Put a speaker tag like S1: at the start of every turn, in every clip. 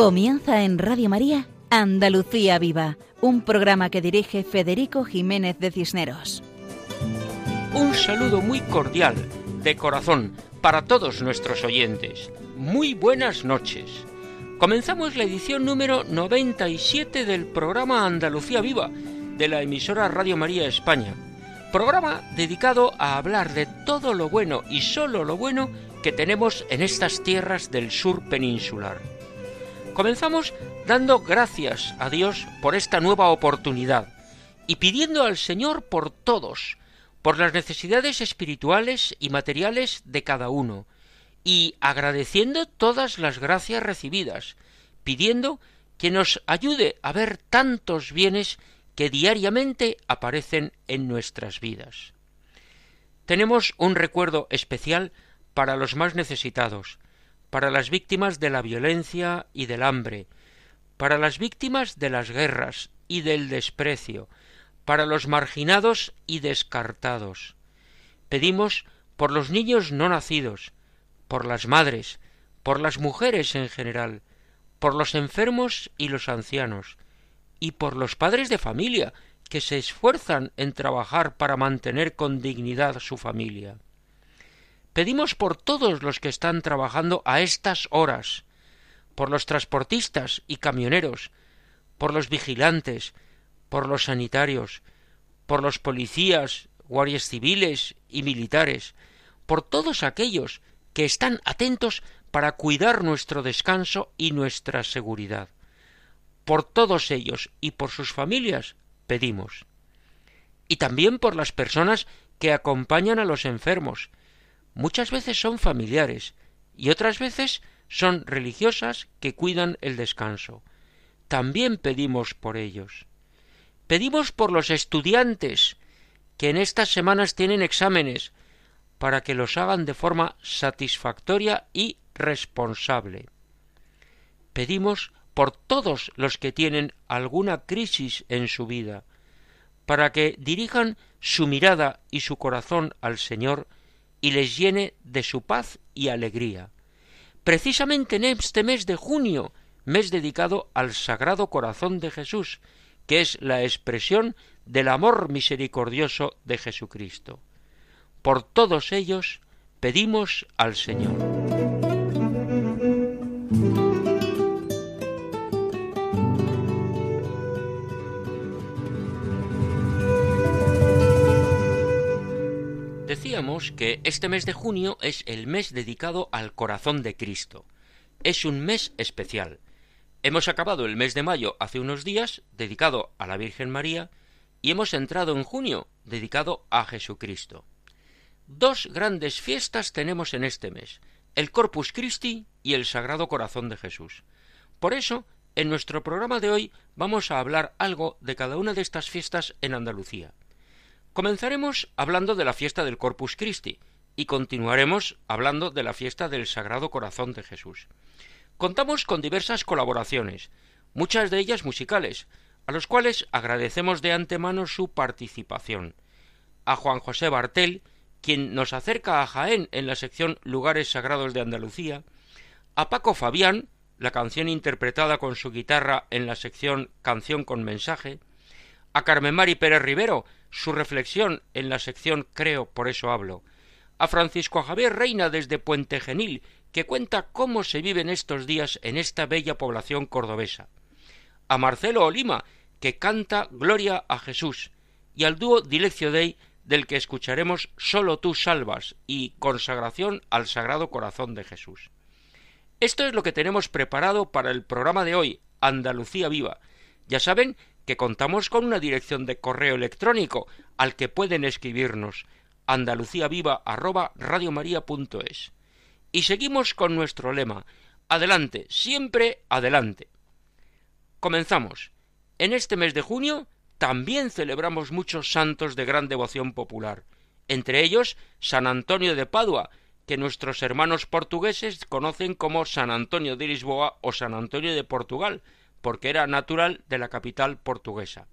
S1: Comienza en Radio María Andalucía Viva, un programa que dirige Federico Jiménez de Cisneros.
S2: Un saludo muy cordial, de corazón, para todos nuestros oyentes. Muy buenas noches. Comenzamos la edición número 97 del programa Andalucía Viva de la emisora Radio María España. Programa dedicado a hablar de todo lo bueno y solo lo bueno que tenemos en estas tierras del sur peninsular. Comenzamos dando gracias a Dios por esta nueva oportunidad y pidiendo al Señor por todos, por las necesidades espirituales y materiales de cada uno, y agradeciendo todas las gracias recibidas, pidiendo que nos ayude a ver tantos bienes que diariamente aparecen en nuestras vidas. Tenemos un recuerdo especial para los más necesitados, para las víctimas de la violencia y del hambre, para las víctimas de las guerras y del desprecio, para los marginados y descartados. Pedimos por los niños no nacidos, por las madres, por las mujeres en general, por los enfermos y los ancianos, y por los padres de familia que se esfuerzan en trabajar para mantener con dignidad su familia. Pedimos por todos los que están trabajando a estas horas, por los transportistas y camioneros, por los vigilantes, por los sanitarios, por los policías, guardias civiles y militares, por todos aquellos que están atentos para cuidar nuestro descanso y nuestra seguridad. Por todos ellos y por sus familias pedimos. Y también por las personas que acompañan a los enfermos. Muchas veces son familiares y otras veces son religiosas que cuidan el descanso. También pedimos por ellos. Pedimos por los estudiantes que en estas semanas tienen exámenes para que los hagan de forma satisfactoria y responsable. Pedimos por todos los que tienen alguna crisis en su vida, para que dirijan su mirada y su corazón al Señor y les llene de su paz y alegría. Precisamente en este mes de junio, mes dedicado al Sagrado Corazón de Jesús, que es la expresión del amor misericordioso de Jesucristo. Por todos ellos pedimos al Señor. Que este mes de junio es el mes dedicado al corazón de Cristo. Es un mes especial, Hemos acabado el mes de mayo hace unos días, dedicado a la Virgen María, y hemos entrado en junio, dedicado a Jesucristo. Dos grandes fiestas tenemos en este mes, el Corpus Christi y el Sagrado Corazón de Jesús. Por eso, en nuestro programa de hoy vamos a hablar algo de cada una de estas fiestas en Andalucía. Comenzaremos hablando de la fiesta del Corpus Christi y continuaremos hablando de la fiesta del Sagrado Corazón de Jesús. Contamos con diversas colaboraciones, muchas de ellas musicales, a los cuales agradecemos de antemano su participación. A Juan José Bartel, quien nos acerca a Jaén en la sección Lugares Sagrados de Andalucía, a Paco Fabián, la canción interpretada con su guitarra en la sección Canción con mensaje, a Carmen Mari Pérez Rivero, su reflexión en la sección Creo, por eso hablo, a Francisco Javier Reina desde Puente Genil, que cuenta cómo se viven estos días en esta bella población cordobesa, a Marcelo Olima, que canta Gloria a Jesús, y al dúo Dileccio Dei, del que escucharemos Solo tú salvas y Consagración al Sagrado Corazón de Jesús. Esto es lo que tenemos preparado para el programa de hoy, Andalucía Viva. Ya saben que contamos con una dirección de correo electrónico al que pueden escribirnos andaluciaviva@radiomaria.es. Y seguimos con nuestro lema Adelante, siempre adelante. Comenzamos. En este mes de junio también celebramos muchos santos de gran devoción popular, entre ellos San Antonio de Padua, que nuestros hermanos portugueses conocen como San Antonio de Lisboa o San Antonio de Portugal, porque era natural de la capital portuguesa.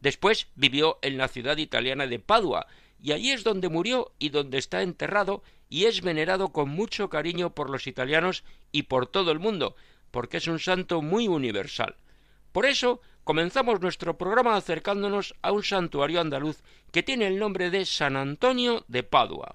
S2: Después vivió en la ciudad italiana de Padua, y allí es donde murió y donde está enterrado y es venerado con mucho cariño por los italianos y por todo el mundo, porque es un santo muy universal. Por eso comenzamos nuestro programa acercándonos a un santuario andaluz que tiene el nombre de San Antonio de Padua.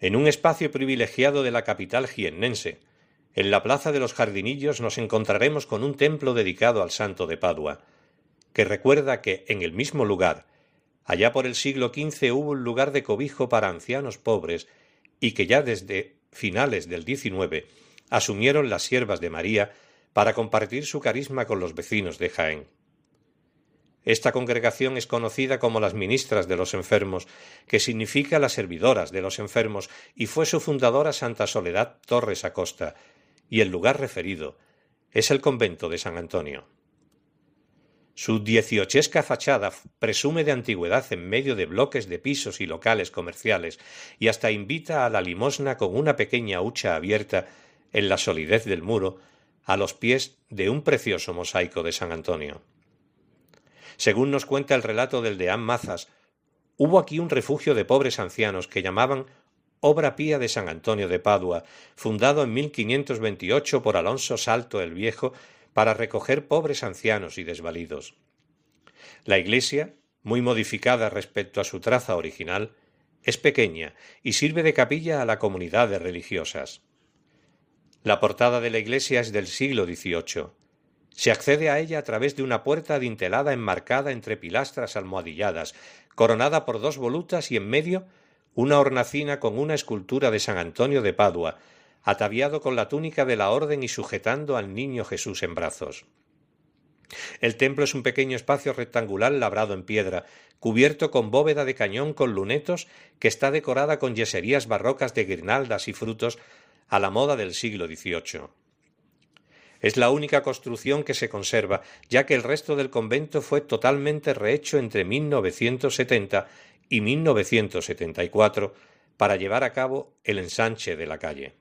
S3: En un espacio privilegiado de la capital jiennense, en la Plaza de los Jardinillos nos encontraremos con un templo dedicado al Santo de Padua, que recuerda que en el mismo lugar, allá por el siglo XV hubo un lugar de cobijo para ancianos pobres y que ya desde finales del XIX asumieron las siervas de María para compartir su carisma con los vecinos de Jaén. Esta congregación es conocida como las ministras de los enfermos, que significa las servidoras de los enfermos, y fue su fundadora Santa Soledad Torres Acosta, y el lugar referido es el convento de San Antonio. Su dieciochesca fachada presume de antigüedad en medio de bloques de pisos y locales comerciales, y hasta invita a la limosna con una pequeña hucha abierta en la solidez del muro, a los pies de un precioso mosaico de San Antonio. Según nos cuenta el relato del deán Mazas, hubo aquí un refugio de pobres ancianos que llamaban Obra Pía de San Antonio de Padua, fundado en 1528 por Alonso Salto el Viejo para recoger pobres ancianos y desvalidos. La iglesia, muy modificada respecto a su traza original, es pequeña y sirve de capilla a la comunidad de religiosas. La portada de la iglesia es del siglo XVIII. Se accede a ella a través de una puerta adintelada enmarcada entre pilastras almohadilladas, coronada por dos volutas y en medio una hornacina con una escultura de San Antonio de Padua, ataviado con la túnica de la orden y sujetando al niño Jesús en brazos. El templo es un pequeño espacio rectangular labrado en piedra, cubierto con bóveda de cañón con lunetos, que está decorada con yeserías barrocas de guirnaldas y frutos a la moda del siglo XVIII. Es la única construcción que se conserva, ya que el resto del convento fue totalmente rehecho entre 1970 y 1974 para llevar a cabo el ensanche de la calle.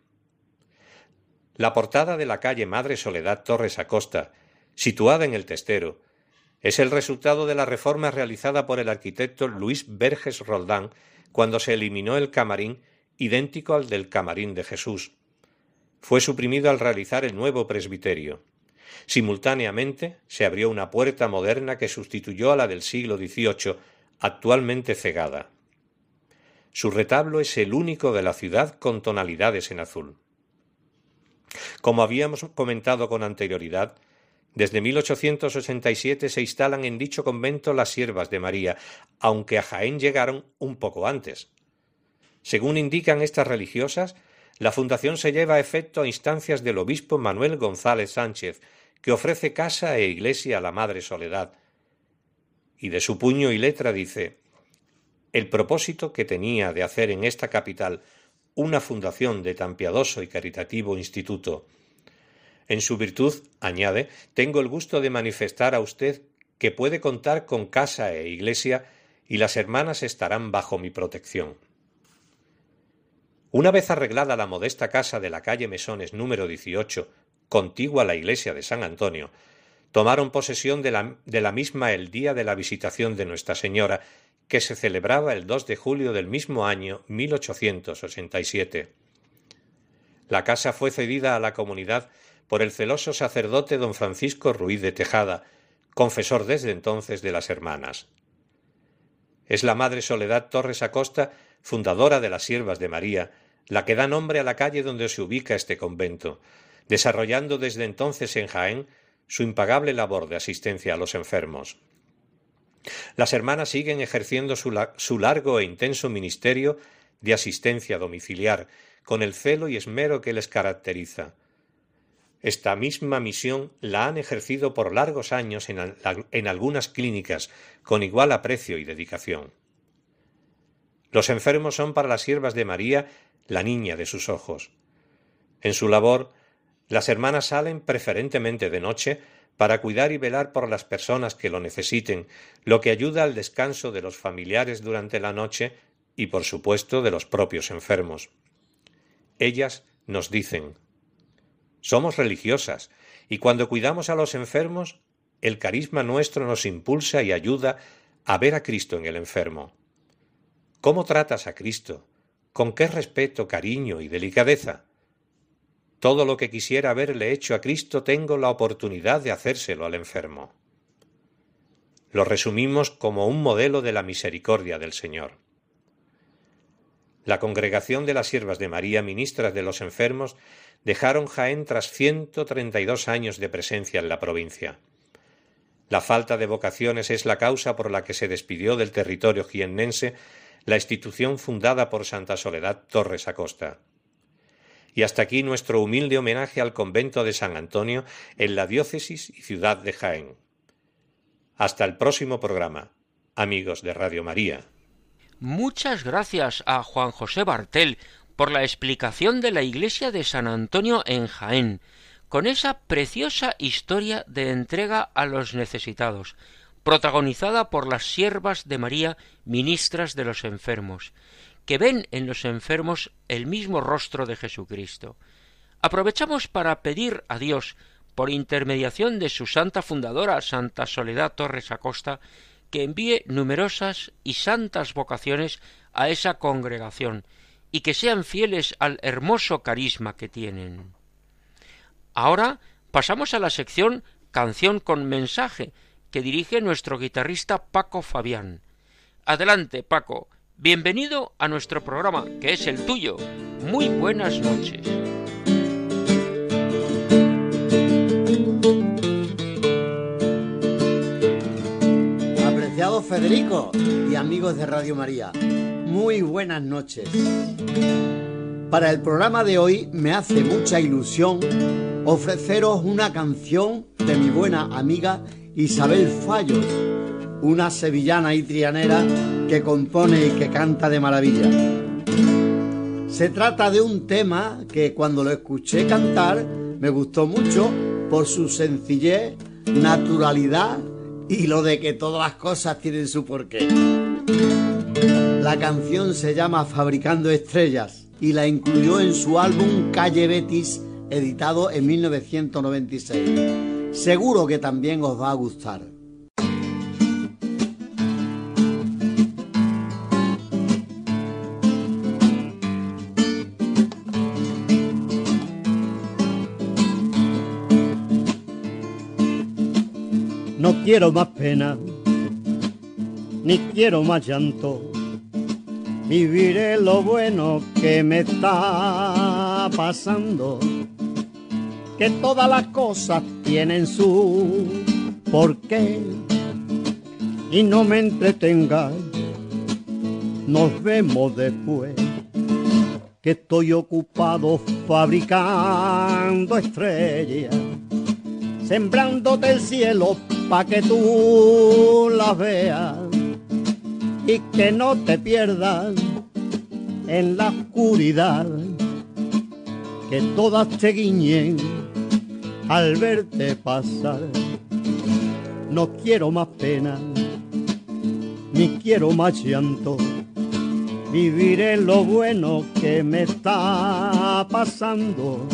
S3: La portada de la calle Madre Soledad Torres Acosta, situada en el Testero, es el resultado de la reforma realizada por el arquitecto Luis Verges Roldán cuando se eliminó el camarín idéntico al del camarín de Jesús, fue suprimido al realizar el nuevo presbiterio. Simultáneamente se abrió una puerta moderna que sustituyó a la del siglo XVIII, actualmente cegada. Su retablo es el único de la ciudad con tonalidades en azul. Como habíamos comentado con anterioridad, desde 1887 se instalan en dicho convento las siervas de María, aunque a Jaén llegaron un poco antes. Según indican estas religiosas, la fundación se lleva a efecto a instancias del obispo Manuel González Sánchez, que ofrece casa e iglesia a la Madre Soledad. Y de su puño y letra dice El propósito que tenía de hacer en esta capital una fundación de tan piadoso y caritativo instituto. En su virtud, añade, tengo el gusto de manifestar a usted que puede contar con casa e iglesia y las hermanas estarán bajo mi protección. Una vez arreglada la modesta casa de la calle Mesones número 18, contigua a la iglesia de San Antonio, tomaron posesión de la, de la, misma el día de la visitación de Nuestra Señora, que se celebraba el 2 de julio del mismo año 1887. La casa fue cedida a la comunidad por el celoso sacerdote don Francisco Ruiz de Tejada, confesor desde entonces de las hermanas. Es la Madre Soledad Torres Acosta, fundadora de las Siervas de María, la que da nombre a la calle donde se ubica este convento, desarrollando desde entonces en Jaén su impagable labor de asistencia a los enfermos. Las hermanas siguen ejerciendo su, su largo e intenso ministerio de asistencia domiciliar, con el celo y esmero que les caracteriza. Esta misma misión la han ejercido por largos años en, algunas clínicas con igual aprecio y dedicación. Los enfermos son para las siervas de María la niña de sus ojos. En su labor, las hermanas salen preferentemente de noche para cuidar y velar por las personas que lo necesiten, lo que ayuda al descanso de los familiares durante la noche y, por supuesto, de los propios enfermos. Ellas nos dicen somos religiosas, y cuando cuidamos a los enfermos, el carisma nuestro nos impulsa y ayuda a ver a Cristo en el enfermo. ¿Cómo tratas a Cristo? ¿Con qué respeto, cariño y delicadeza? Todo lo que quisiera haberle hecho a Cristo tengo la oportunidad de hacérselo al enfermo. Lo resumimos como un modelo de la misericordia del Señor. La congregación de las siervas de María, ministras de los enfermos, dejaron Jaén tras 132 años de presencia en la provincia. La falta de vocaciones es la causa por la que se despidió del territorio jiennense la institución fundada por Santa Soledad Torres Acosta. Y hasta aquí nuestro humilde homenaje al convento de San Antonio en la diócesis y ciudad de Jaén. Hasta el próximo programa, amigos de Radio María.
S2: Muchas gracias a Juan José Bartel por la explicación de la iglesia de San Antonio en Jaén, con esa preciosa historia de entrega a los necesitados, protagonizada por las siervas de María, ministras de los enfermos, que ven en los enfermos el mismo rostro de Jesucristo. Aprovechamos para pedir a Dios, por intermediación de su santa fundadora, Santa Soledad Torres Acosta, que envíe numerosas y santas vocaciones a esa congregación, y que sean fieles al hermoso carisma que tienen. Ahora pasamos a la sección Canción con mensaje, que dirige nuestro guitarrista Paco Fabián. Adelante, Paco. Bienvenido a nuestro programa, que es el tuyo. Muy buenas noches.
S4: Apreciado Federico y amigos de Radio María muy buenas noches. Para el programa de hoy me hace mucha ilusión ofreceros una canción de mi buena amiga Isabel Fallos, una sevillana y trianera que compone y que canta de maravilla. Se trata de un tema que cuando lo escuché cantar me gustó mucho por su sencillez, naturalidad y lo de que todas las cosas tienen su porqué. La canción se llama Fabricando Estrellas y la incluyó en su álbum Calle Betis, editado en 1996. Seguro que también os va a gustar. No quiero más pena, ni quiero más llanto viviré lo bueno que me está pasando. Que todas las cosas tienen su porqué y no me entretengas. Nos vemos después. Que estoy ocupado fabricando estrellas, sembrándote el cielo pa' que tú las veas y que no te pierdas en la oscuridad, que todas te guiñen al verte pasar. No quiero más pena, ni quiero más llanto, viviré lo bueno que me está pasando.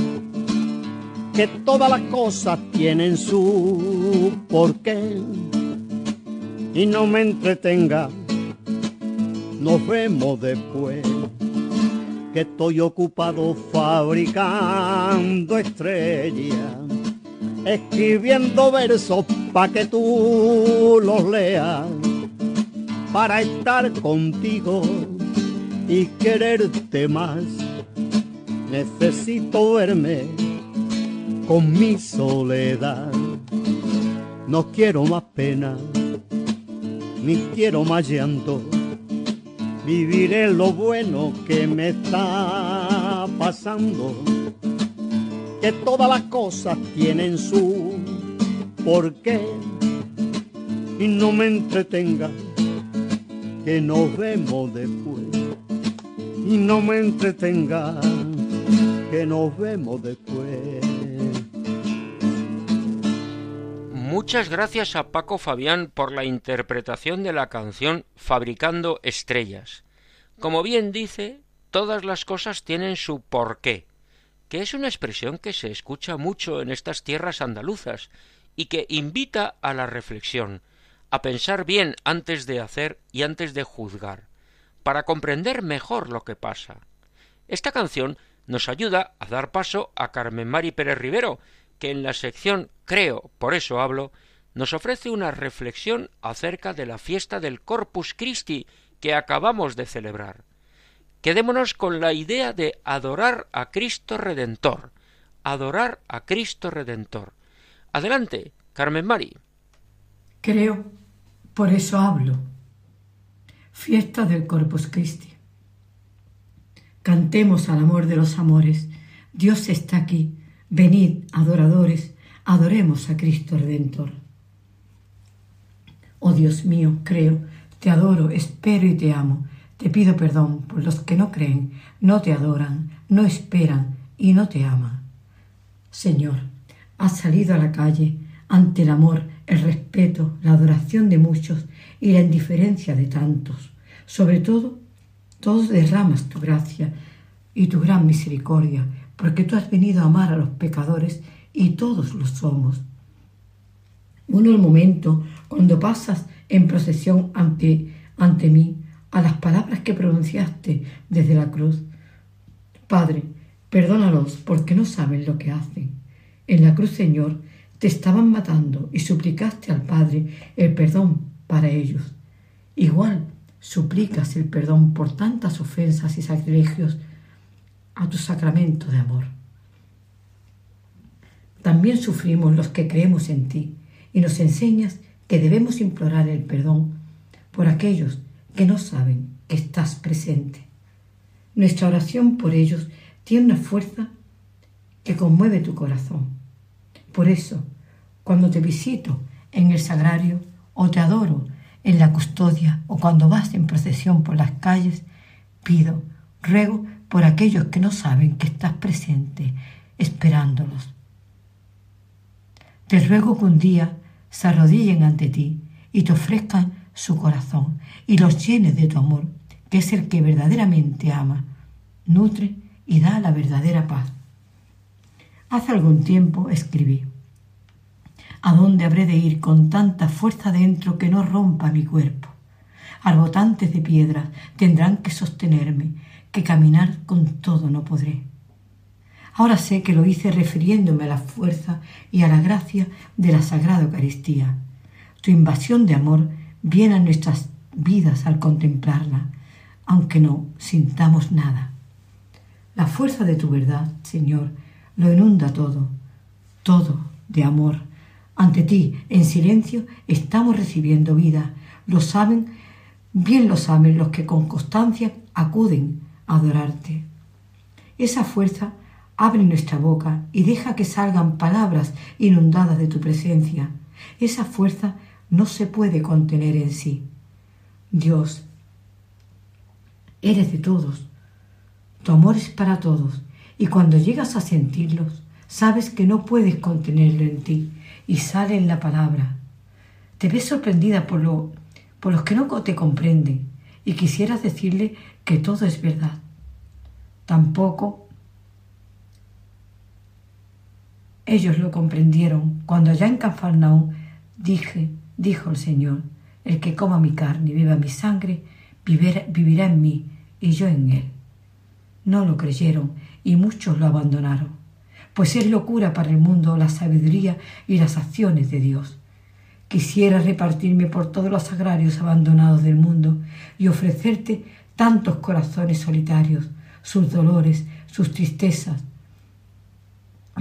S4: Que todas las cosas tienen su porqué y no me entretenga nos vemos después, que estoy ocupado fabricando estrellas, escribiendo versos pa' que tú los leas, para estar contigo y quererte más. Necesito verme con mi soledad No quiero más pena, ni quiero más llanto. Viviré lo bueno que me está pasando. Que todas las cosas tienen su porqué. Y no me entretenga, que nos vemos después. Y no me entretenga, que nos vemos después.
S2: Muchas gracias a Paco Fabián por la interpretación de la canción Fabricando Estrellas. Como bien dice, todas las cosas tienen su porqué, que es una expresión que se escucha mucho en estas tierras andaluzas y que invita a la reflexión, a pensar bien antes de hacer y antes de juzgar, para comprender mejor lo que pasa. Esta canción nos ayuda a dar paso a Carmen Mari Pérez Rivero, que en la sección Creo, por eso hablo, nos ofrece una reflexión acerca de la fiesta del Corpus Christi que acabamos de celebrar. Quedémonos con la idea de adorar a Cristo Redentor, adorar a Cristo Redentor. Adelante, Carmen Mari.
S5: Creo, por eso hablo. Fiesta del Corpus Christi. Cantemos al amor de los amores. Dios está aquí, Venid, adoradores, adoremos a Cristo Redentor. Oh Dios mío, creo, te adoro, espero y te amo. Te pido perdón por los que no creen, no te adoran, no esperan y no te aman. Señor, has salido a la calle ante el amor, el respeto, la adoración de muchos y la indiferencia de tantos. Sobre todo, todos derramas tu gracia y tu gran misericordia porque tú has venido a amar a los pecadores y todos lo somos. Uno el momento cuando pasas en procesión ante, ante mí a las palabras que pronunciaste desde la cruz. Padre, perdónalos porque no saben lo que hacen. En la cruz, Señor, te estaban matando y suplicaste al Padre el perdón para ellos. Igual suplicas el perdón por tantas ofensas y sacrilegios a tu sacramento de amor. También sufrimos los que creemos en ti y nos enseñas que debemos implorar el perdón por aquellos que no saben que estás presente. Nuestra oración por ellos tiene una fuerza que conmueve tu corazón. Por eso, cuando te visito en el sagrario o te adoro en la custodia o cuando vas en procesión por las calles, pido, ruego por aquellos que no saben que estás presente, esperándolos. Te ruego que un día se arrodillen ante ti y te ofrezcan su corazón y los llenes de tu amor, que es el que verdaderamente ama, nutre y da la verdadera paz. Hace algún tiempo escribí, ¿A dónde habré de ir con tanta fuerza dentro que no rompa mi cuerpo? Arbotantes de piedras tendrán que sostenerme que caminar con todo no podré. Ahora sé que lo hice refiriéndome a la fuerza y a la gracia de la Sagrada Eucaristía. Tu invasión de amor viene a nuestras vidas al contemplarla, aunque no sintamos nada. La fuerza de tu verdad, Señor, lo inunda todo, todo de amor. Ante ti, en silencio, estamos recibiendo vida. Lo saben, bien lo saben los que con constancia acuden adorarte. Esa fuerza abre nuestra boca y deja que salgan palabras inundadas de tu presencia. Esa fuerza no se puede contener en sí. Dios, eres de todos. Tu amor es para todos y cuando llegas a sentirlos, sabes que no puedes contenerlo en ti y sale en la palabra. Te ves sorprendida por, lo, por los que no te comprenden y quisieras decirle que todo es verdad. Tampoco ellos lo comprendieron cuando allá en Cafarnaúm dije, dijo el Señor, el que coma mi carne y beba mi sangre, vivirá en mí y yo en él. No lo creyeron y muchos lo abandonaron, pues es locura para el mundo la sabiduría y las acciones de Dios. Quisiera repartirme por todos los agrarios abandonados del mundo y ofrecerte tantos corazones solitarios, sus dolores, sus tristezas.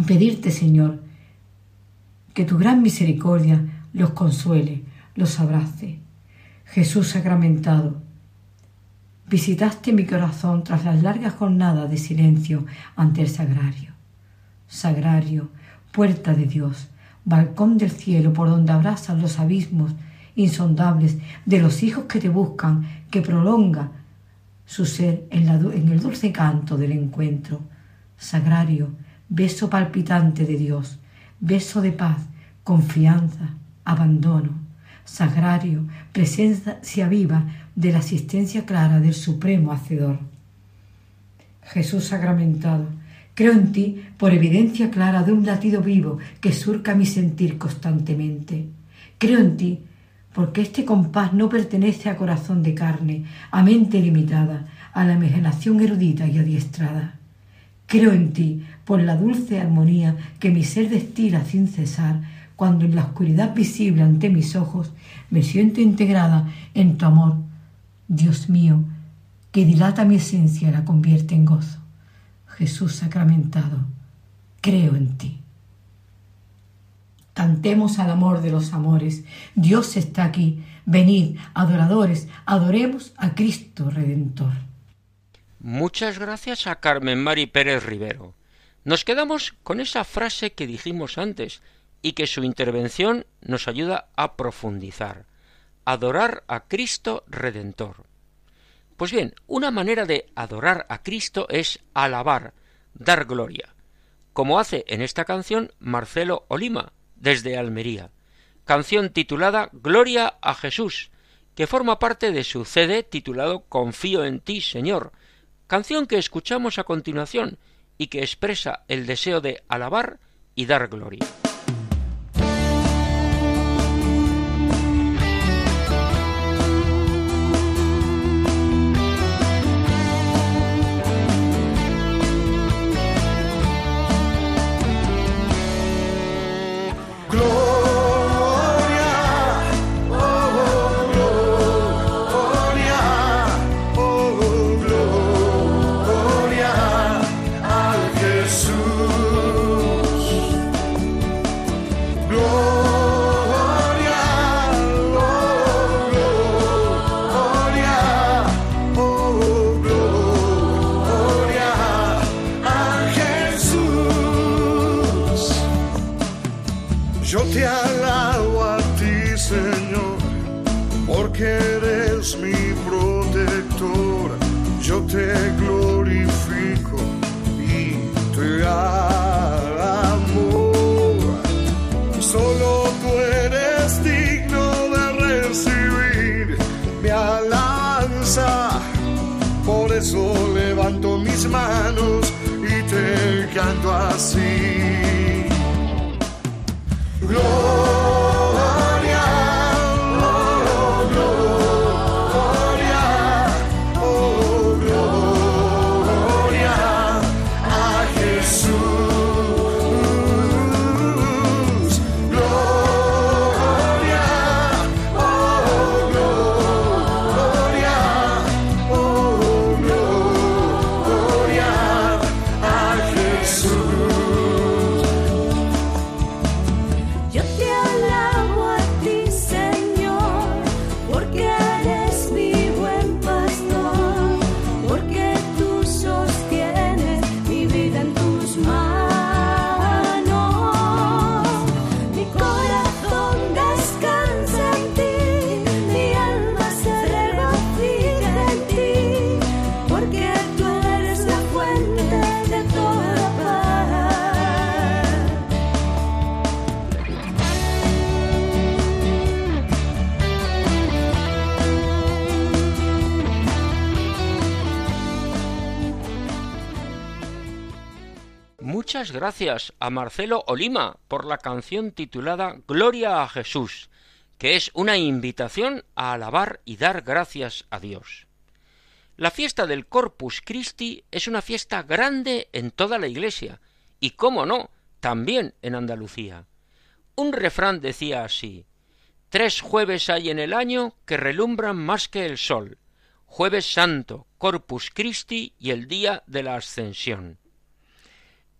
S5: Pedirte, Señor, que tu gran misericordia los consuele, los abrace. Jesús sacramentado, visitaste mi corazón tras las largas jornadas de silencio ante el sagrario. Sagrario, puerta de Dios, balcón del cielo por donde abrazan los abismos insondables de los hijos que te buscan, que prolonga su ser en, en el dulce canto del encuentro. Sagrario, beso palpitante de Dios, beso de paz, confianza, abandono. Sagrario, presencia viva de la asistencia clara del Supremo Hacedor. Jesús sacramentado, creo en ti por evidencia clara de un latido vivo que surca mi sentir constantemente. Creo en ti porque este compás no pertenece a corazón de carne, a mente limitada, a la imaginación erudita y adiestrada. Creo en ti por la dulce armonía que mi ser destila sin cesar, cuando en la oscuridad visible ante mis ojos me siento integrada en tu amor, Dios mío, que dilata mi esencia y la convierte en gozo. Jesús sacramentado, creo en ti. Cantemos al amor de los amores. Dios está aquí. Venid, adoradores, adoremos a Cristo Redentor.
S2: Muchas gracias a Carmen Mari Pérez Rivero. Nos quedamos con esa frase que dijimos antes y que su intervención nos ayuda a profundizar. Adorar a Cristo Redentor. Pues bien, una manera de adorar a Cristo es alabar, dar gloria, como hace en esta canción Marcelo Olima, desde Almería, canción titulada Gloria a Jesús, que forma parte de su CD titulado Confío en ti, Señor, canción que escuchamos a continuación y que expresa el deseo de alabar y dar gloria. Gracias a Marcelo Olima por la canción titulada Gloria a Jesús, que es una invitación a alabar y dar gracias a Dios. La fiesta del Corpus Christi es una fiesta grande en toda la Iglesia, y cómo no, también en Andalucía. Un refrán decía así Tres jueves hay en el año que relumbran más que el sol Jueves Santo, Corpus Christi y el día de la Ascensión.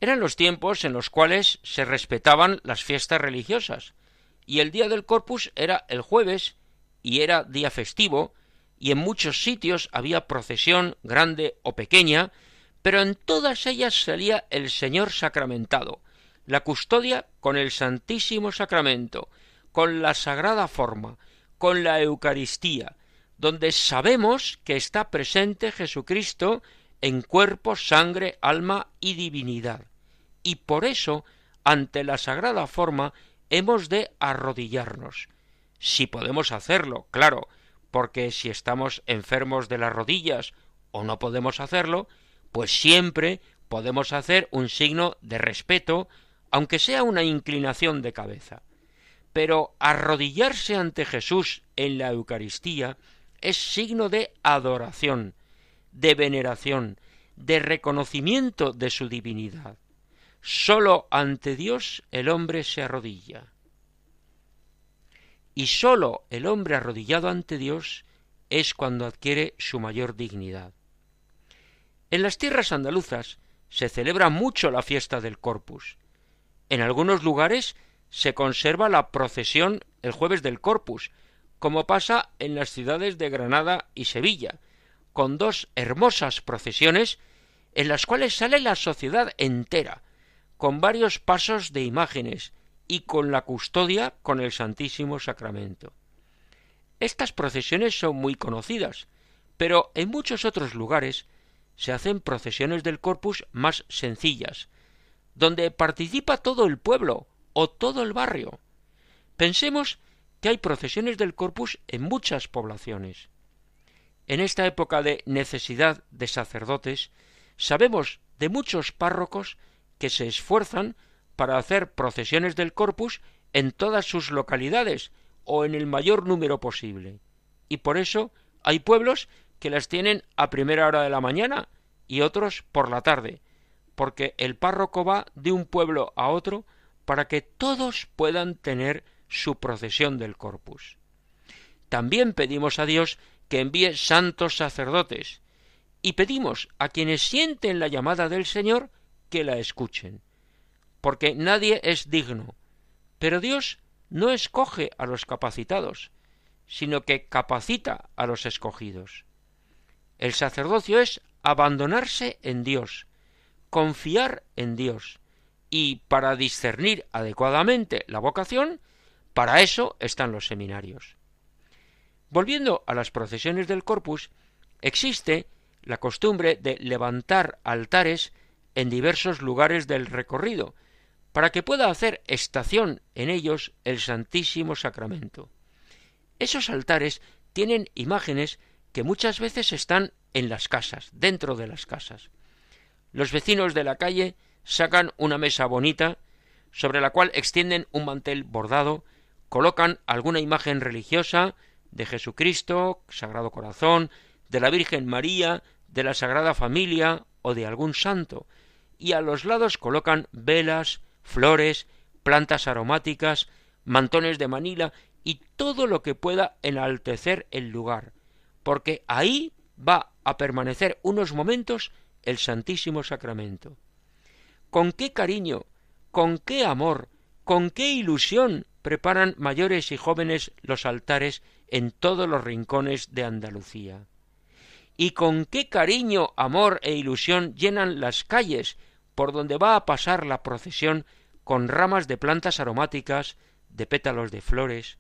S2: Eran los tiempos en los cuales se respetaban las fiestas religiosas, y el día del Corpus era el jueves y era día festivo, y en muchos sitios había procesión grande o pequeña, pero en todas ellas salía el Señor sacramentado, la custodia con el Santísimo Sacramento, con la sagrada forma, con la Eucaristía, donde sabemos que está presente Jesucristo en cuerpo, sangre, alma y divinidad. Y por eso, ante la sagrada forma, hemos de arrodillarnos. Si podemos hacerlo, claro, porque si estamos enfermos de las rodillas o no podemos hacerlo, pues siempre podemos hacer un signo de respeto, aunque sea una inclinación de cabeza. Pero arrodillarse ante Jesús en la Eucaristía es signo de adoración, de veneración, de reconocimiento de su divinidad. Sólo ante Dios el hombre se arrodilla. Y sólo el hombre arrodillado ante Dios es cuando adquiere su mayor dignidad. En las tierras andaluzas se celebra mucho la fiesta del Corpus. En algunos lugares se conserva la procesión el jueves del Corpus, como pasa en las ciudades de Granada y Sevilla, con dos hermosas procesiones en las cuales sale la sociedad entera, con varios pasos de imágenes y con la custodia con el Santísimo Sacramento. Estas procesiones son muy conocidas, pero en muchos otros lugares se hacen procesiones del corpus más sencillas, donde participa todo el pueblo o todo el barrio. Pensemos que hay procesiones del corpus en muchas poblaciones. En esta época de necesidad de sacerdotes, sabemos de muchos párrocos que se esfuerzan para hacer procesiones del corpus en todas sus localidades o en el mayor número posible. Y por eso hay pueblos que las tienen a primera hora de la mañana y otros por la tarde, porque el párroco va de un pueblo a otro para que todos puedan tener su procesión del corpus. También pedimos a Dios que envíe santos sacerdotes, y pedimos a quienes sienten la llamada del Señor que la escuchen, porque nadie es digno, pero Dios no escoge a los capacitados, sino que capacita a los escogidos. El sacerdocio es abandonarse en Dios, confiar en Dios, y para discernir adecuadamente la vocación, para eso están los seminarios. Volviendo a las procesiones del corpus, existe la costumbre de levantar altares en diversos lugares del recorrido, para que pueda hacer estación en ellos el Santísimo Sacramento. Esos altares tienen imágenes que muchas veces están en las casas, dentro de las casas. Los vecinos de la calle sacan una mesa bonita, sobre la cual extienden un mantel bordado, colocan alguna imagen religiosa de Jesucristo, Sagrado Corazón, de la Virgen María, de la Sagrada Familia o de algún santo, y a los lados colocan velas, flores, plantas aromáticas, mantones de Manila y todo lo que pueda enaltecer el lugar, porque ahí va a permanecer unos momentos el Santísimo Sacramento. Con qué cariño, con qué amor, con qué ilusión preparan mayores y jóvenes los altares en todos los rincones de Andalucía. Y con qué cariño, amor e ilusión llenan las calles por donde va a pasar la procesión con ramas de plantas aromáticas, de pétalos de flores,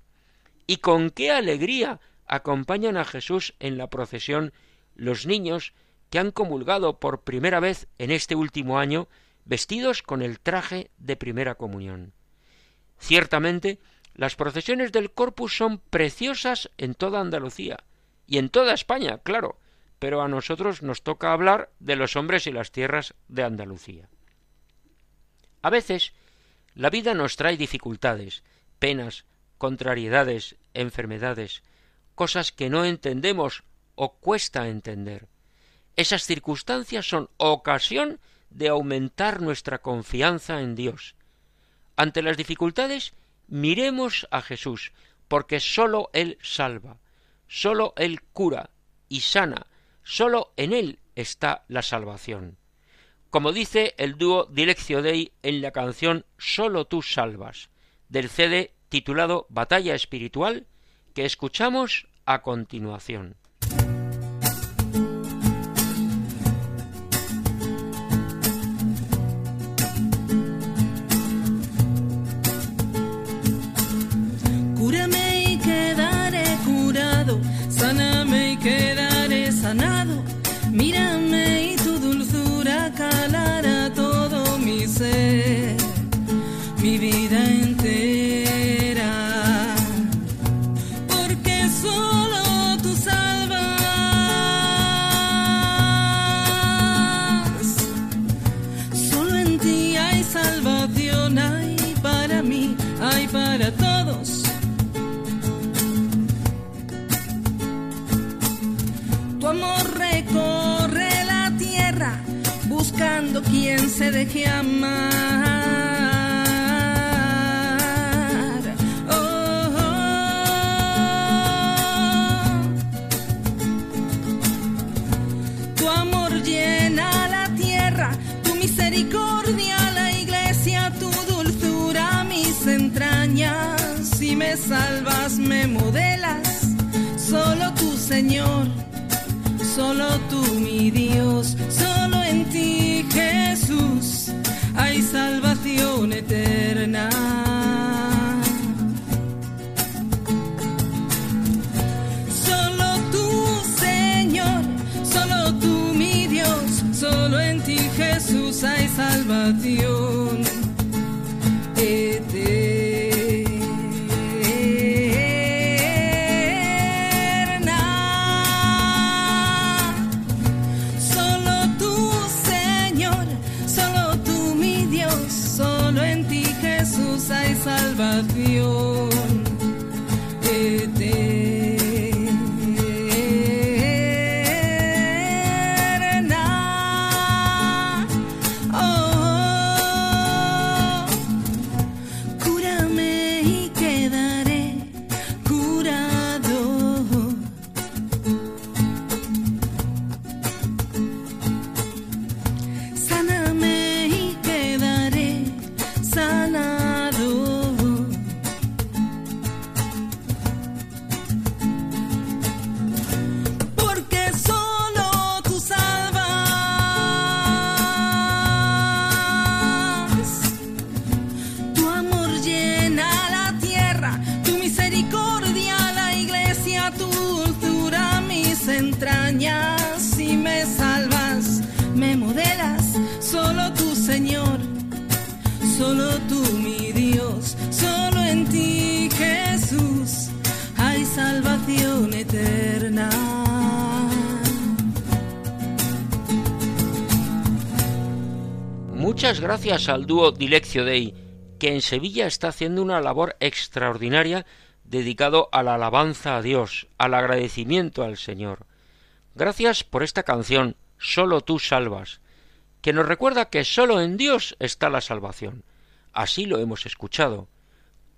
S2: y con qué alegría acompañan a Jesús en la procesión los niños que han comulgado por primera vez en este último año vestidos con el traje de primera comunión. Ciertamente, las procesiones del Corpus son preciosas en toda Andalucía y en toda España, claro, pero a nosotros nos toca hablar de los hombres y las tierras de Andalucía. A veces la vida nos trae dificultades, penas, contrariedades, enfermedades, cosas que no entendemos o cuesta entender. Esas circunstancias son ocasión de aumentar nuestra confianza en Dios. Ante las dificultades, miremos a Jesús, porque sólo Él salva, sólo Él cura y sana, sólo en Él está la salvación. Como dice el dúo Dileccio Dei en la canción Sólo tú salvas, del CD titulado Batalla Espiritual, que escuchamos a continuación.
S6: Quien se deje amar. Mi Dios, solo en ti Jesús hay salvación eterna. Solo tú, Señor, solo tú, mi Dios, solo en ti, Jesús, hay salvación
S2: gracias al dúo Dileccio Dei, que en Sevilla está haciendo una labor extraordinaria dedicado a la alabanza a Dios, al agradecimiento al Señor. Gracias por esta canción, Solo tú salvas, que nos recuerda que solo en Dios está la salvación. Así lo hemos escuchado.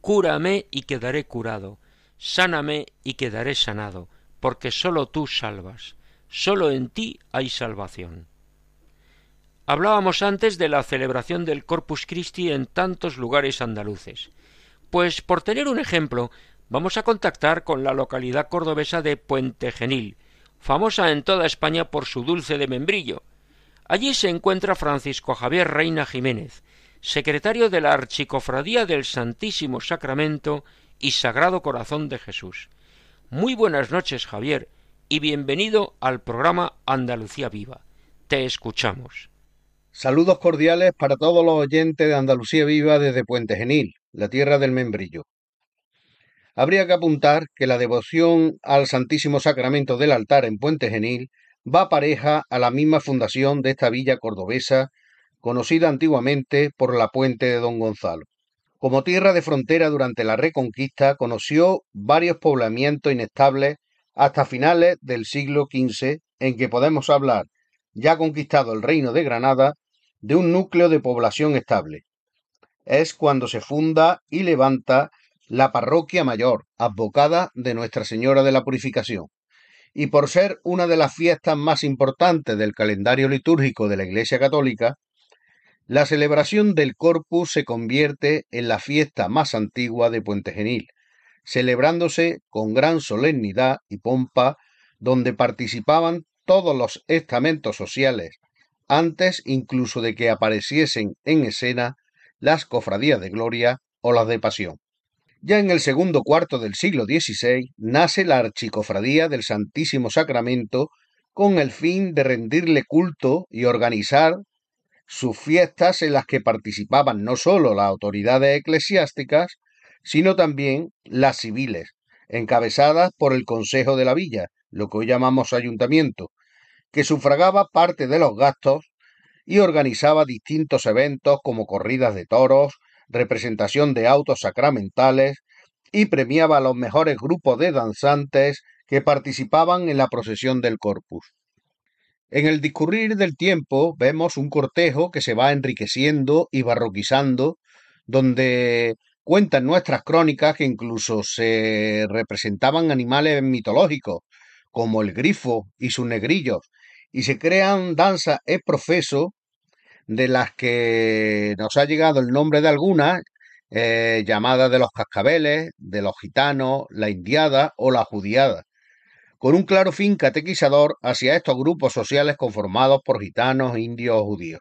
S2: Cúrame y quedaré curado, sáname y quedaré sanado, porque solo tú salvas, solo en ti hay salvación. Hablábamos antes de la celebración del Corpus Christi en tantos lugares andaluces. Pues por tener un ejemplo, vamos a contactar con la localidad cordobesa de Puente Genil, famosa en toda España por su dulce de membrillo. Allí se encuentra Francisco Javier Reina Jiménez, secretario de la Archicofradía del Santísimo Sacramento y Sagrado Corazón de Jesús. Muy buenas noches, Javier, y bienvenido al programa Andalucía Viva. Te escuchamos.
S7: Saludos cordiales para todos los oyentes de Andalucía Viva desde Puente Genil, la tierra del membrillo. Habría que apuntar que la devoción al Santísimo Sacramento del altar en Puente Genil va pareja a la misma fundación de esta villa cordobesa, conocida antiguamente por la Puente de Don Gonzalo. Como tierra de frontera durante la Reconquista, conoció varios poblamientos inestables hasta finales del siglo XV, en que podemos hablar ya conquistado el reino de Granada, de un núcleo de población estable. Es cuando se funda y levanta la parroquia mayor, advocada de Nuestra Señora de la Purificación. Y por ser una de las fiestas más importantes del calendario litúrgico de la Iglesia Católica, La celebración del Corpus se convierte en la fiesta más antigua de Puente Genil, celebrándose con gran solemnidad y pompa, donde participaban todos los estamentos sociales, antes incluso de que apareciesen en escena las cofradías de gloria o las de pasión. Ya en el segundo cuarto del siglo XVI nace la Archicofradía del Santísimo Sacramento con el fin de rendirle culto y organizar sus fiestas en las que participaban no sólo las autoridades eclesiásticas, sino también las civiles, encabezadas por el Consejo de la Villa, lo que hoy llamamos ayuntamiento, que sufragaba parte de los gastos y organizaba distintos eventos como corridas de toros, representación de autos sacramentales y premiaba a los mejores grupos de danzantes que participaban en la procesión del Corpus. En el discurrir del tiempo vemos un cortejo que se va enriqueciendo y barroquizando, donde cuentan nuestras crónicas que incluso se representaban animales mitológicos, como el grifo y sus negrillos, y se crean danzas es profeso, de las que nos ha llegado el nombre de algunas, eh, llamadas de los cascabeles, de los gitanos, la indiada o la judiada con un claro fin catequizador hacia estos grupos sociales conformados por gitanos, indios o judíos.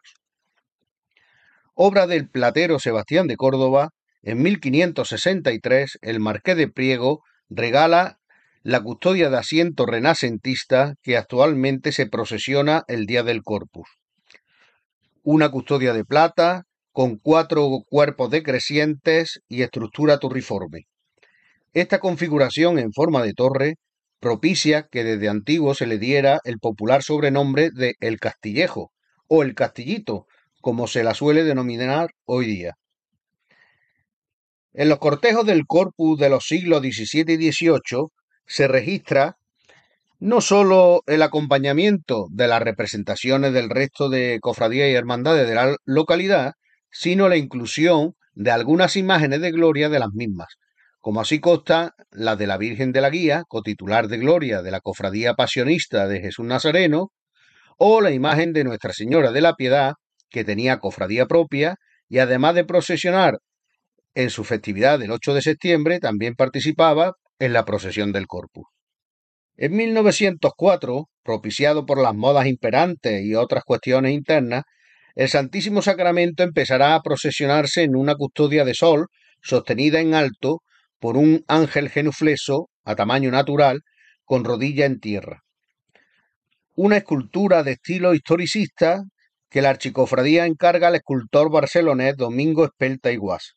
S7: Obra del platero Sebastián de Córdoba, en 1563 el marqués de Priego regala la custodia de asiento renacentista que actualmente se procesiona el día del Corpus. Una custodia de plata con cuatro cuerpos decrecientes y estructura turriforme. Esta configuración en forma de torre propicia que desde antiguo se le diera el popular sobrenombre de El Castillejo o El Castillito, como se la suele denominar hoy día. En los cortejos del corpus de los siglos XVII y XVIII se registra no sólo el acompañamiento de las representaciones del resto de cofradías y hermandades de la localidad, sino la inclusión de algunas imágenes de gloria de las mismas, como así consta la de la Virgen de la Guía, cotitular de gloria de la Cofradía Pasionista de Jesús Nazareno, o la imagen de Nuestra Señora de la Piedad, que tenía cofradía propia, y además de procesionar en su festividad del 8 de septiembre, también participaba en la procesión del Corpus. En 1904, propiciado por las modas imperantes y otras cuestiones internas, el Santísimo Sacramento empezará a procesionarse en una custodia de sol sostenida en alto por un ángel genufleso a tamaño natural con rodilla en tierra. Una escultura de estilo historicista que la archicofradía encarga al escultor barcelonés Domingo Espelta y Guas.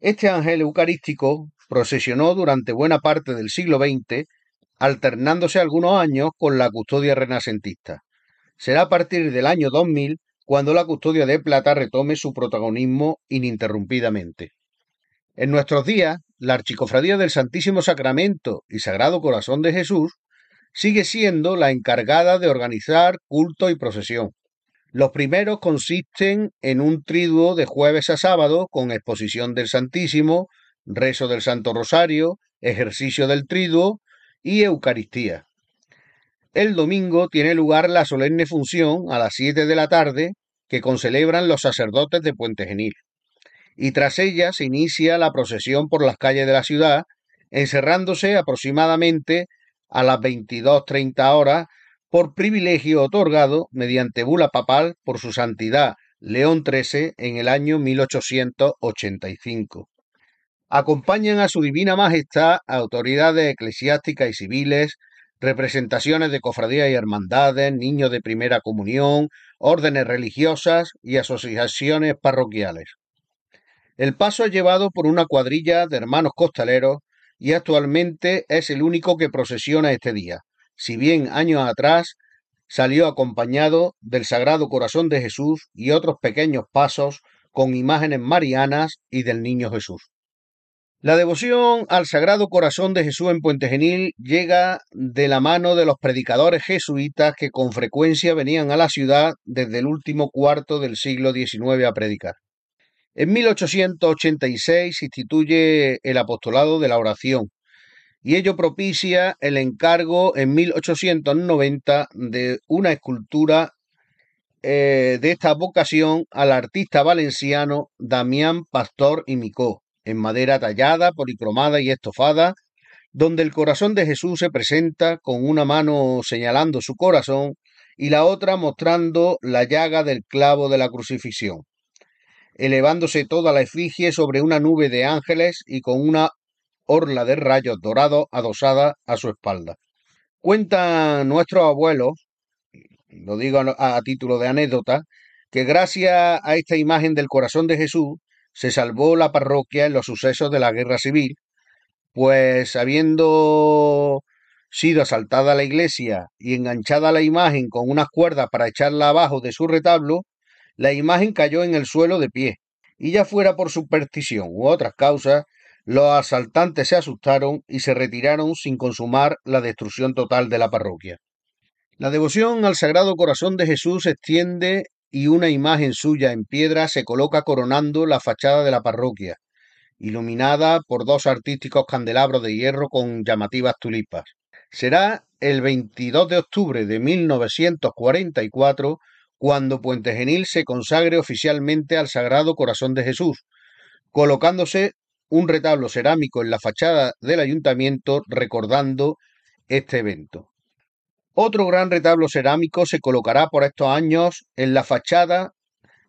S7: Este ángel eucarístico procesionó durante buena parte del siglo XX, alternándose algunos años con la custodia renacentista. Será a partir del año 2000 cuando la custodia de plata retome su protagonismo ininterrumpidamente. En nuestros días, la Archicofradía del Santísimo Sacramento y Sagrado Corazón de Jesús sigue siendo la encargada de organizar culto y procesión. Los primeros consisten en un triduo de jueves a sábado con exposición del Santísimo, rezo del Santo Rosario, ejercicio del triduo y Eucaristía. El domingo tiene lugar la solemne función a las 7 de la tarde que concelebran los sacerdotes de Puente Genil y tras ella se inicia la procesión por las calles de la ciudad, encerrándose aproximadamente a las 22.30 horas por privilegio otorgado mediante bula papal por su santidad León XIII en el año 1885. Acompañan a su divina majestad autoridades eclesiásticas y civiles, representaciones de cofradías y hermandades, niños de primera comunión, órdenes religiosas y asociaciones parroquiales. El paso es llevado por una cuadrilla de hermanos costaleros y actualmente es el único que procesiona este día, si bien años atrás salió acompañado del Sagrado Corazón de Jesús y otros pequeños pasos con imágenes marianas y del Niño Jesús. La devoción al Sagrado Corazón de Jesús en Puente Genil llega de la mano de los predicadores jesuitas que con frecuencia venían a la ciudad desde el último cuarto del siglo XIX a predicar. En 1886 se instituye el apostolado de la oración y ello propicia el encargo en 1890 de una escultura eh, de esta vocación al artista valenciano Damián Pastor y Micó, en madera tallada, policromada y estofada, donde el corazón de Jesús se presenta con una mano señalando su corazón y la otra mostrando la llaga del clavo de la crucifixión, elevándose toda la efigie sobre una nube de ángeles y con una orla de rayos dorados adosada a su espalda. Cuentan nuestros abuelos, lo digo a, a título de anécdota, que gracias a esta imagen del corazón de Jesús se salvó la parroquia en los sucesos de la guerra civil pues habiendo sido asaltada la iglesia y enganchada la imagen con unas cuerdas para echarla abajo de su retablo, la imagen cayó en el suelo de pie, y ya fuera por superstición u otras causas, los asaltantes se asustaron y se retiraron sin consumar la destrucción total de la parroquia. La devoción al Sagrado Corazón de Jesús se extiende y una imagen suya en piedra se coloca coronando la fachada de la parroquia, iluminada por dos artísticos candelabros de hierro con llamativas tulipas. Será el 22 de octubre de 1944 cuando Puente Genil se consagre oficialmente al Sagrado Corazón de Jesús, colocándose un retablo cerámico en la fachada del ayuntamiento recordando este evento. Otro gran retablo cerámico se colocará por estos años en la fachada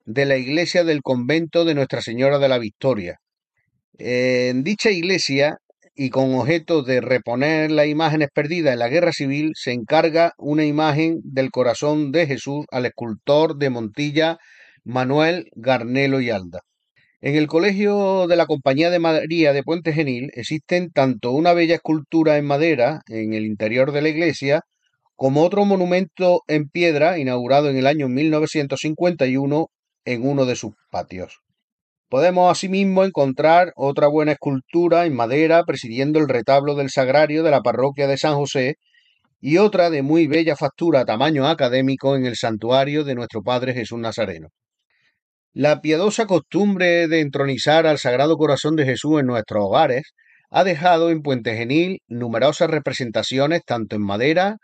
S7: de la iglesia del convento de Nuestra Señora de la Victoria, en dicha iglesia, y con objeto de reponer las imágenes perdidas en la guerra civil, se encarga una imagen del corazón de Jesús al escultor de Montilla Manuel Garnelo y Alda. En el colegio de la Compañía de María de Puente Genil existen tanto una bella escultura en madera en el interior de la iglesia, como otro monumento en piedra inaugurado en el año 1951 en uno de sus patios. Podemos asimismo encontrar otra buena escultura en madera presidiendo el retablo del sagrario de la parroquia de San José y otra de muy bella factura tamaño académico en el santuario de nuestro Padre Jesús Nazareno. La piadosa costumbre de entronizar al Sagrado Corazón de Jesús en nuestros hogares ha dejado en Puente Genil numerosas representaciones tanto en madera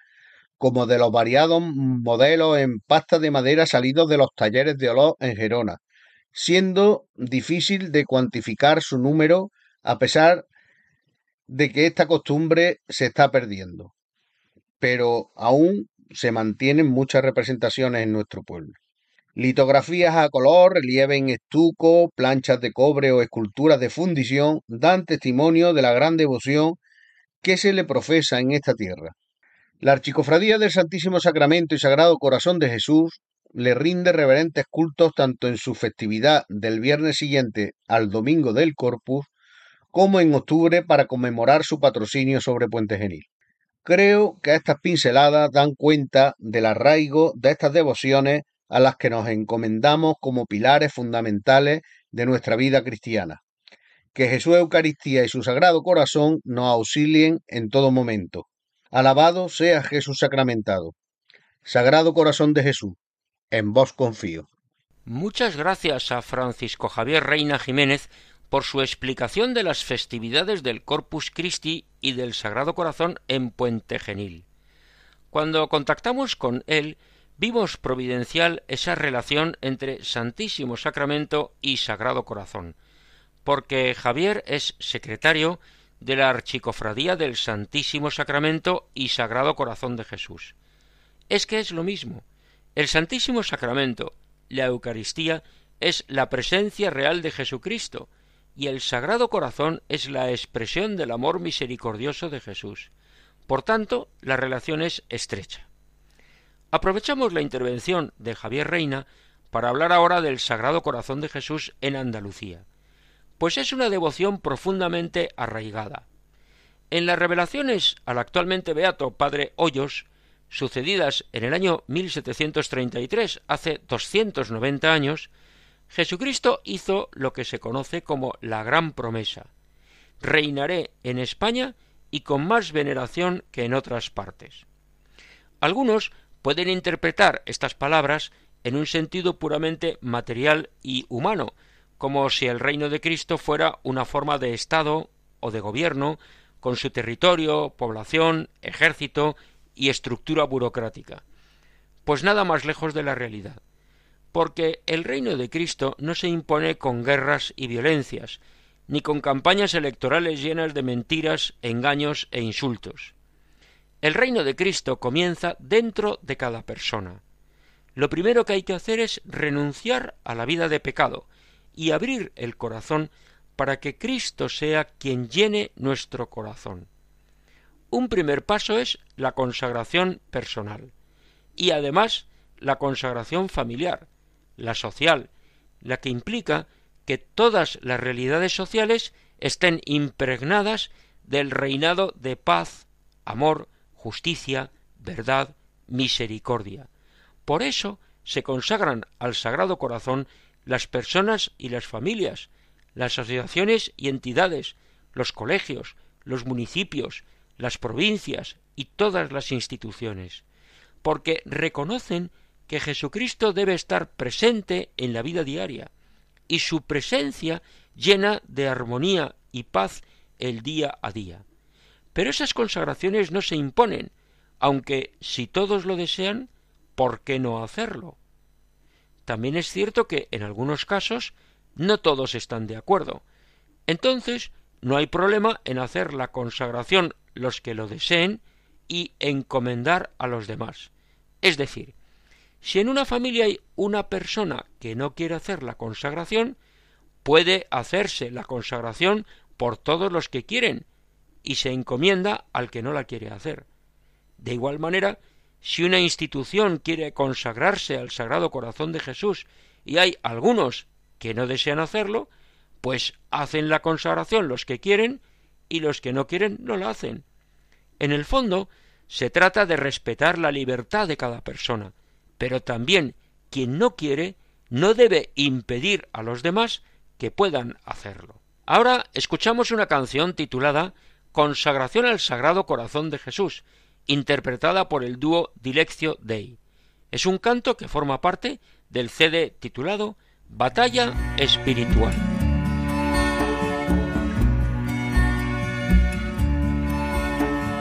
S7: como de los variados modelos en pasta de madera salidos de los talleres de olor en Gerona, siendo difícil de cuantificar su número a pesar de que esta costumbre se está perdiendo. Pero aún se mantienen muchas representaciones en nuestro pueblo. Litografías a color, relieve en estuco, planchas de cobre o esculturas de fundición dan testimonio de la gran devoción que se le profesa en esta tierra. La Archicofradía del Santísimo Sacramento y Sagrado Corazón de Jesús le rinde reverentes cultos tanto en su festividad del viernes siguiente al domingo del Corpus, como en octubre para conmemorar su patrocinio sobre Puente Genil. Creo que estas pinceladas dan cuenta del arraigo de estas devociones a las que nos encomendamos como pilares fundamentales de nuestra vida cristiana. Que Jesús Eucaristía y su Sagrado Corazón nos auxilien en todo momento. Alabado sea Jesús sacramentado. Sagrado Corazón de Jesús, en vos confío.
S2: Muchas gracias a Francisco Javier Reina Jiménez por su explicación de las festividades del Corpus Christi y del Sagrado Corazón en Puente Genil. Cuando contactamos con él, vimos providencial esa relación entre Santísimo Sacramento y Sagrado Corazón, porque Javier es secretario de la Archicofradía del Santísimo Sacramento y Sagrado Corazón de Jesús. Es que es lo mismo, el Santísimo Sacramento, la Eucaristía, es la presencia real de Jesucristo, y el Sagrado Corazón es la expresión del amor misericordioso de Jesús. Por tanto, la relación es estrecha. Aprovechamos la intervención de Javier Reina para hablar ahora del Sagrado Corazón de Jesús en Andalucía, pues es una devoción profundamente arraigada. En las revelaciones al actualmente beato Padre Hoyos, sucedidas en el año 1733, hace 290 años, Jesucristo hizo lo que se conoce como la gran promesa. Reinaré en España y con más veneración que en otras partes. Algunos pueden interpretar estas palabras en un sentido puramente material y humano, como si el reino de Cristo fuera una forma de Estado o de gobierno, con su territorio, población, ejército y estructura burocrática. Pues nada más lejos de la realidad. porque el reino de Cristo no se impone con guerras y violencias, ni con campañas electorales llenas de mentiras, engaños e insultos. El reino de Cristo comienza dentro de cada persona. Lo primero que hay que hacer es renunciar a la vida de pecado y abrir el corazón para que Cristo sea quien llene nuestro corazón. Un primer paso es la consagración personal y además la consagración familiar, la social, la que implica que todas las realidades sociales estén impregnadas del reinado de paz, amor, justicia, verdad, misericordia. Por eso se consagran al Sagrado Corazón las personas y las familias, las asociaciones y entidades, los colegios, los municipios, las provincias y todas las instituciones, porque reconocen que Jesucristo debe estar presente en la vida diaria, y su presencia llena de armonía y paz el día a día. Pero esas consagraciones no se imponen, aunque si todos lo desean, ¿por qué no hacerlo? También es cierto que en algunos casos no todos están de acuerdo. Entonces, no hay problema en hacer la consagración los que lo deseen y encomendar a los demás. Es decir, si en una familia hay una persona que no quiere hacer la consagración, puede hacerse la consagración por todos los que quieren y se encomienda al que no la quiere hacer. De igual manera, si una institución quiere consagrarse al Sagrado Corazón de Jesús y hay algunos que no desean hacerlo, pues hacen la consagración los que quieren y los que no quieren no la hacen. En el fondo, se trata de respetar la libertad de cada persona, pero también quien no quiere no debe impedir a los demás que puedan hacerlo. Ahora escuchamos una canción titulada Consagración al Sagrado Corazón de Jesús, interpretada por el dúo Dileccio Dei. Es un canto que forma parte del CD titulado Batalla Espiritual.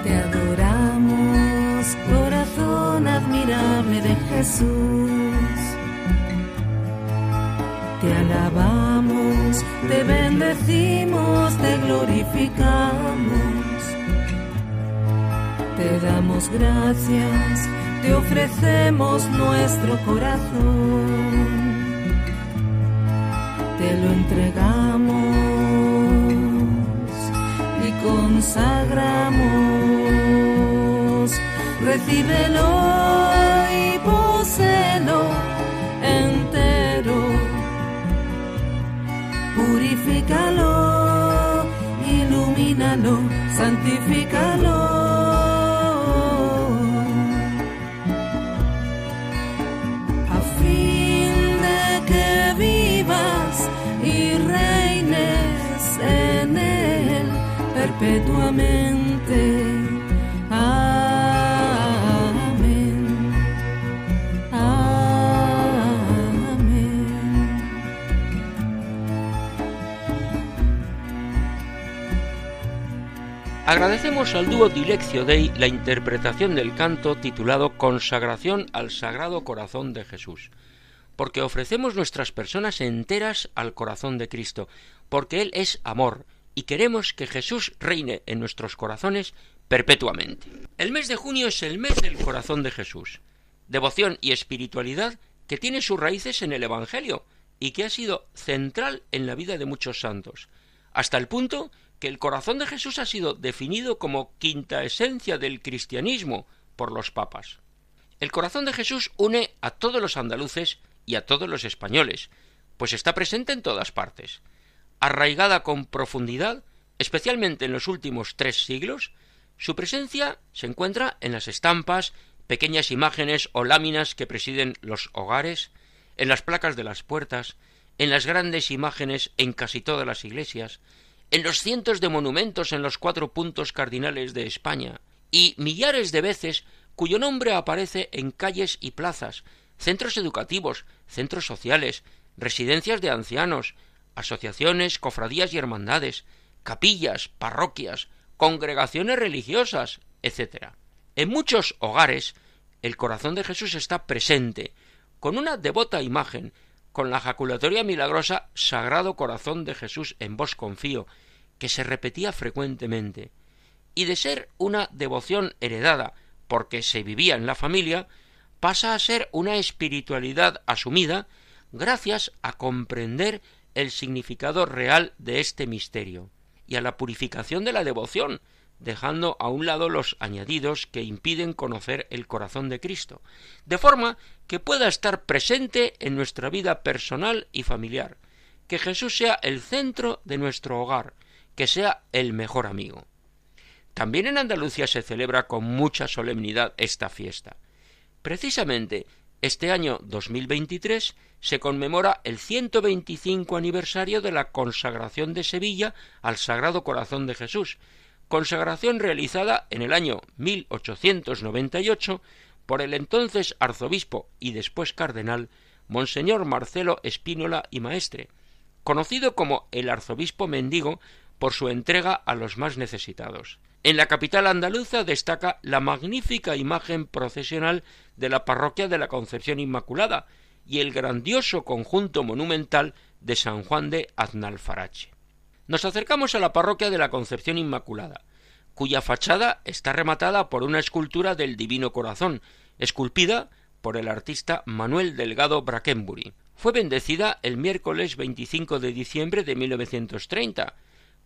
S6: Te adoramos, corazón admirable de Jesús. Te alabamos, te bendecimos, te glorificamos. Te damos gracias, te ofrecemos nuestro corazón. Te lo entregamos y consagramos. Recíbelo y poselo entero. Purifícalo, ilumínalo, santifícalo. Perpetuamente. Amén. Amén.
S2: Agradecemos al dúo Dileccio Dei la interpretación del canto titulado Consagración al Sagrado Corazón de Jesús, porque ofrecemos nuestras personas enteras al corazón de Cristo, porque Él es amor, y queremos que Jesús reine en nuestros corazones perpetuamente. El mes de junio es el mes del corazón de Jesús, devoción y espiritualidad que tiene sus raíces en el Evangelio y que ha sido central en la vida de muchos santos, hasta el punto que el corazón de Jesús ha sido definido como quinta esencia del cristianismo por los papas. El corazón de Jesús une a todos los andaluces y a todos los españoles, pues está presente en todas partes. Arraigada con profundidad, especialmente en los últimos tres siglos, su presencia se encuentra en las estampas, pequeñas imágenes o láminas que presiden los hogares, en las placas de las puertas, en las grandes imágenes en casi todas las iglesias, en los cientos de monumentos en los cuatro puntos cardinales de España, y millares de veces cuyo nombre aparece en calles y plazas, centros educativos, centros sociales, residencias de ancianos, asociaciones, cofradías y hermandades, capillas, parroquias, congregaciones religiosas, etc. En muchos hogares el corazón de Jesús está presente, con una devota imagen, con la jaculatoria milagrosa Sagrado Corazón de Jesús en vos confío, que se repetía frecuentemente, y de ser una devoción heredada porque se vivía en la familia, pasa a ser una espiritualidad asumida gracias a comprender el significado real de este misterio y a la purificación de la devoción, dejando a un lado los añadidos que impiden conocer el corazón de Cristo, de forma que pueda estar presente en nuestra vida personal y familiar, que Jesús sea el centro de nuestro hogar, que sea el mejor amigo. También en Andalucía se celebra con mucha solemnidad esta fiesta. Precisamente este año 2023 se conmemora el 125 aniversario de la consagración de Sevilla al Sagrado Corazón de Jesús, consagración realizada en el año 1898 por el entonces arzobispo y después cardenal Monseñor Marcelo Espínola y Maestre, conocido como el arzobispo mendigo por su entrega a los más necesitados. En la capital andaluza destaca la magnífica imagen procesional de la parroquia de la Concepción Inmaculada y el grandioso conjunto monumental de San Juan de Aznalfarache. Nos acercamos a la parroquia de la Concepción Inmaculada, cuya fachada está rematada por una escultura del Divino Corazón, esculpida por el artista Manuel Delgado Brackenbury. Fue bendecida el miércoles 25 de diciembre de 1930,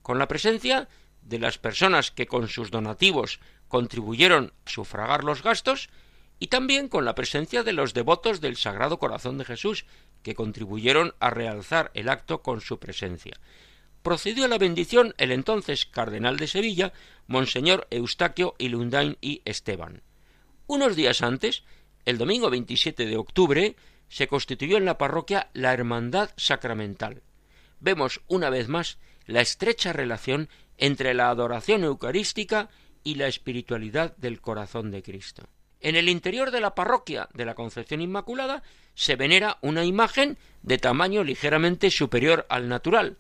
S2: con la presencia de las personas que con sus donativos contribuyeron a sufragar los gastos y también con la presencia de los devotos del Sagrado Corazón de Jesús, que contribuyeron a realzar el acto con su presencia procedió a la bendición el entonces cardenal de Sevilla, Monseñor Eustaquio Ilundain y Esteban. Unos días antes, el domingo 27 de octubre, se constituyó en la parroquia la Hermandad Sacramental. Vemos una vez más la estrecha relación entre la adoración eucarística y la espiritualidad del corazón de Cristo. En el interior de la parroquia de la Concepción Inmaculada se venera una imagen de tamaño ligeramente superior al natural,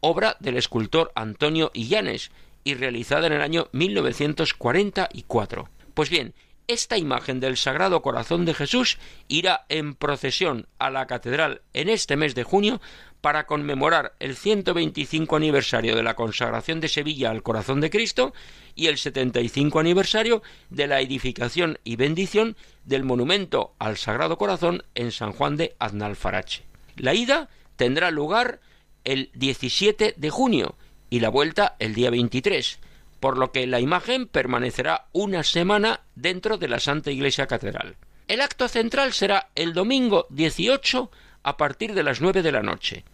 S2: obra del escultor Antonio Illanes y realizada en el año 1944. Pues bien, esta imagen del Sagrado Corazón de Jesús irá en procesión a la catedral en este mes de junio para conmemorar el 125 aniversario de la consagración de Sevilla al Corazón de Cristo y el 75 aniversario de la edificación y bendición del monumento al Sagrado Corazón en San Juan de Aznalfarache. La ida tendrá lugar el 17 de junio y la vuelta el día 23, por lo que la imagen permanecerá una semana dentro de la Santa Iglesia Catedral. El acto central será el domingo 18 a partir de las 9 de la noche.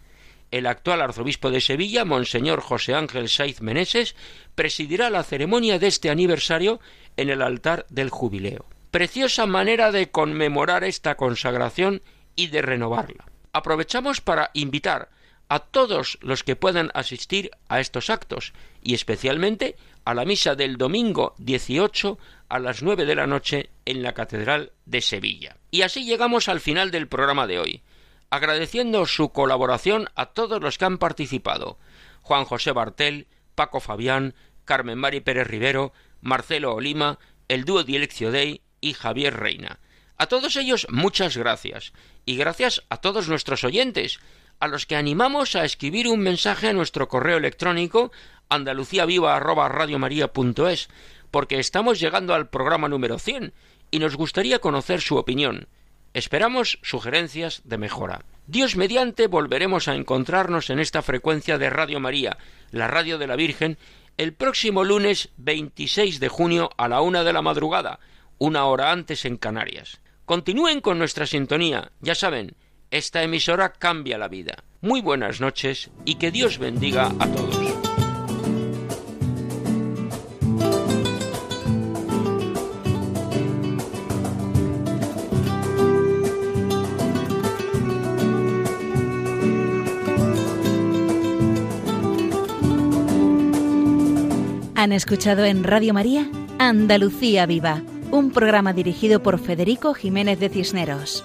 S2: El actual arzobispo de Sevilla, Monseñor José Ángel Saiz Meneses, presidirá la ceremonia de este aniversario en el altar del jubileo. Preciosa manera de conmemorar esta consagración y de renovarla. Aprovechamos para invitar a todos los que puedan asistir a estos actos y especialmente a la misa del domingo 18 a las 9 de la noche en la Catedral de Sevilla. Y así llegamos al final del programa de hoy, agradeciendo su colaboración a todos los que han participado Juan José Bartel, Paco Fabián, Carmen Mari Pérez Rivero, Marcelo Olima, el dúo Dileccio Dei y Javier Reina. A todos ellos muchas gracias y gracias a todos nuestros oyentes a los que animamos a escribir un mensaje a nuestro correo electrónico andaluciaviva@radiomaria.es, porque estamos llegando al programa número 100 y nos gustaría conocer su opinión. Esperamos sugerencias de mejora. Dios mediante volveremos a encontrarnos en esta frecuencia de Radio María, la radio de la Virgen, el próximo lunes 26 de junio a la una de la madrugada, una hora antes en Canarias. Continúen con nuestra sintonía, ya saben, esta emisora cambia la vida. Muy buenas noches y que Dios bendiga a todos.
S1: Han escuchado en Radio María Andalucía Viva, un programa dirigido por Federico Jiménez de Cisneros.